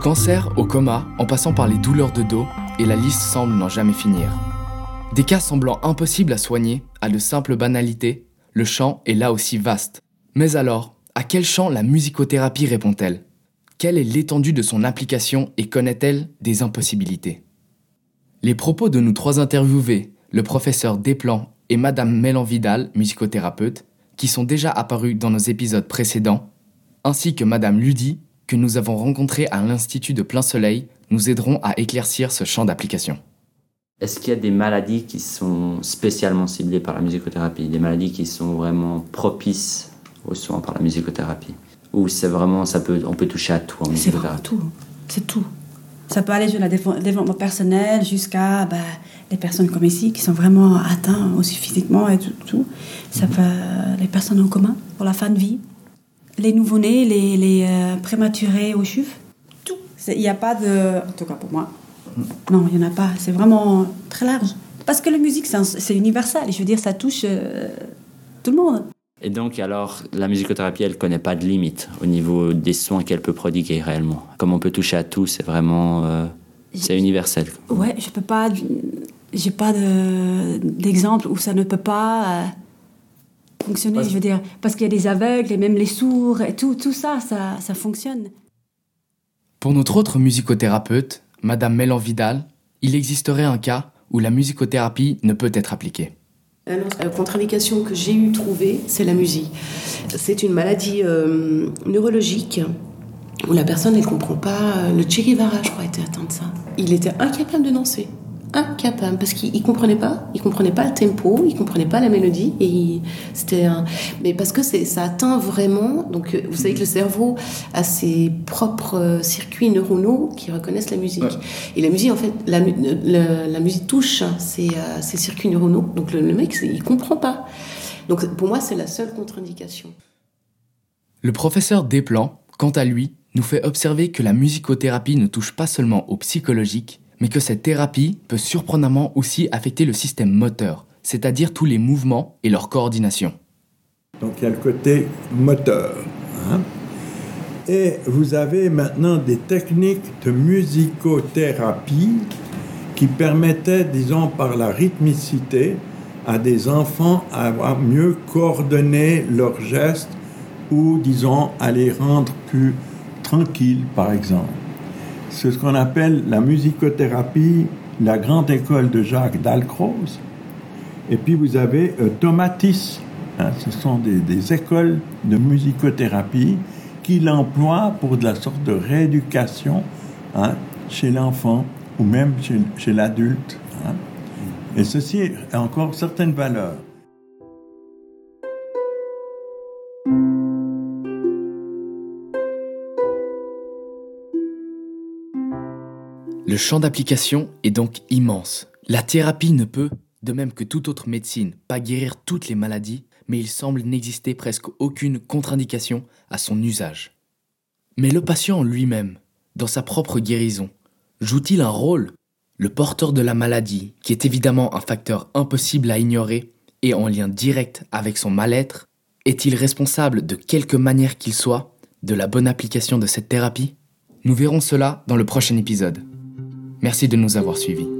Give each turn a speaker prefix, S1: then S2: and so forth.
S1: Cancer au coma, en passant par les douleurs de dos, et la liste semble n'en jamais finir. Des cas semblant impossibles à soigner, à de simples banalités, le champ est là aussi vaste. Mais alors, à quel champ la musicothérapie répond-elle? Quelle est l'étendue de son application et connaît-elle des impossibilités? Les propos de nous trois interviewés, le professeur Desplan et Madame Mélan Vidal, musicothérapeute, qui sont déjà apparus dans nos épisodes précédents, ainsi que Madame Ludi, que nous avons rencontrée à l'Institut de Plein Soleil, nous aideront à éclaircir ce champ d'application.
S2: Est-ce qu'il y a des maladies qui sont spécialement ciblées par la musicothérapie, des maladies qui sont vraiment propices aux soins par la musicothérapie? Ou c'est vraiment, ça peut, on peut toucher à tout en musicothérapie?
S3: C'est tout, c'est tout. Ça peut aller de le développement personnel jusqu'à bah, les personnes comme ici qui sont vraiment atteintes aussi physiquement et tout. tout. Ça mhm. peut, les personnes en commun pour la fin de vie, les nouveau-nés, les, les euh, prématurés au chuf, tout. Il n'y a pas de. En tout cas pour moi. Non, il n'y en a pas. C'est vraiment très large. Parce que la musique, c'est universel. Je veux dire, ça touche euh, tout le monde.
S2: Et donc, alors, la musicothérapie, elle ne connaît pas de limite au niveau des soins qu'elle peut prodiguer réellement. Comme on peut toucher à tout, c'est vraiment. Euh, c'est universel.
S3: Ouais, je peux pas. J'ai pas d'exemple où ça ne peut pas fonctionner, je veux dire, parce qu'il y a des aveugles et même les sourds et tout, tout ça, ça, ça fonctionne.
S1: Pour notre autre musicothérapeute, Madame Mélan Vidal, il existerait un cas où la musicothérapie ne peut être appliquée.
S4: La contre-indication que j'ai eu trouvée, c'est la musique. C'est une maladie euh, neurologique où la personne ne comprend pas. Euh, le Che Guevara, je crois, était atteint de ça. Il était incapable de danser incapable parce qu'il comprenait pas, il comprenait pas le tempo, il comprenait pas la mélodie et c'était un... mais parce que c'est ça atteint vraiment donc euh, vous savez que le cerveau a ses propres euh, circuits neuronaux qui reconnaissent la musique. Et la musique en fait la, la, musique touche ces, euh, ces, circuits neuronaux. Donc le, le mec il comprend pas. Donc pour moi c'est la seule contre-indication.
S1: Le professeur Desplan, quant à lui, nous fait observer que la musicothérapie ne touche pas seulement au psychologique mais que cette thérapie peut surprenamment aussi affecter le système moteur, c'est-à-dire tous les mouvements et leur coordination.
S5: Donc il y a le côté moteur. Hein. Et vous avez maintenant des techniques de musicothérapie qui permettaient, disons, par la rythmicité, à des enfants à mieux coordonner leurs gestes ou, disons, à les rendre plus tranquilles, par exemple c'est ce qu'on appelle la musicothérapie, la grande école de Jacques Dalcroze. Et puis vous avez euh, Tomatis, hein, ce sont des, écoles de musicothérapie qui l'emploient pour de la sorte de rééducation hein, chez l'enfant ou même chez, l'adulte. Hein. Et ceci a encore certaines valeurs.
S1: Le champ d'application est donc immense. La thérapie ne peut, de même que toute autre médecine, pas guérir toutes les maladies, mais il semble n'exister presque aucune contre-indication à son usage. Mais le patient lui-même, dans sa propre guérison, joue-t-il un rôle? Le porteur de la maladie, qui est évidemment un facteur impossible à ignorer et en lien direct avec son mal-être, est-il responsable de quelque manière qu'il soit de la bonne application de cette thérapie? Nous verrons cela dans le prochain épisode. Merci de nous avoir suivis.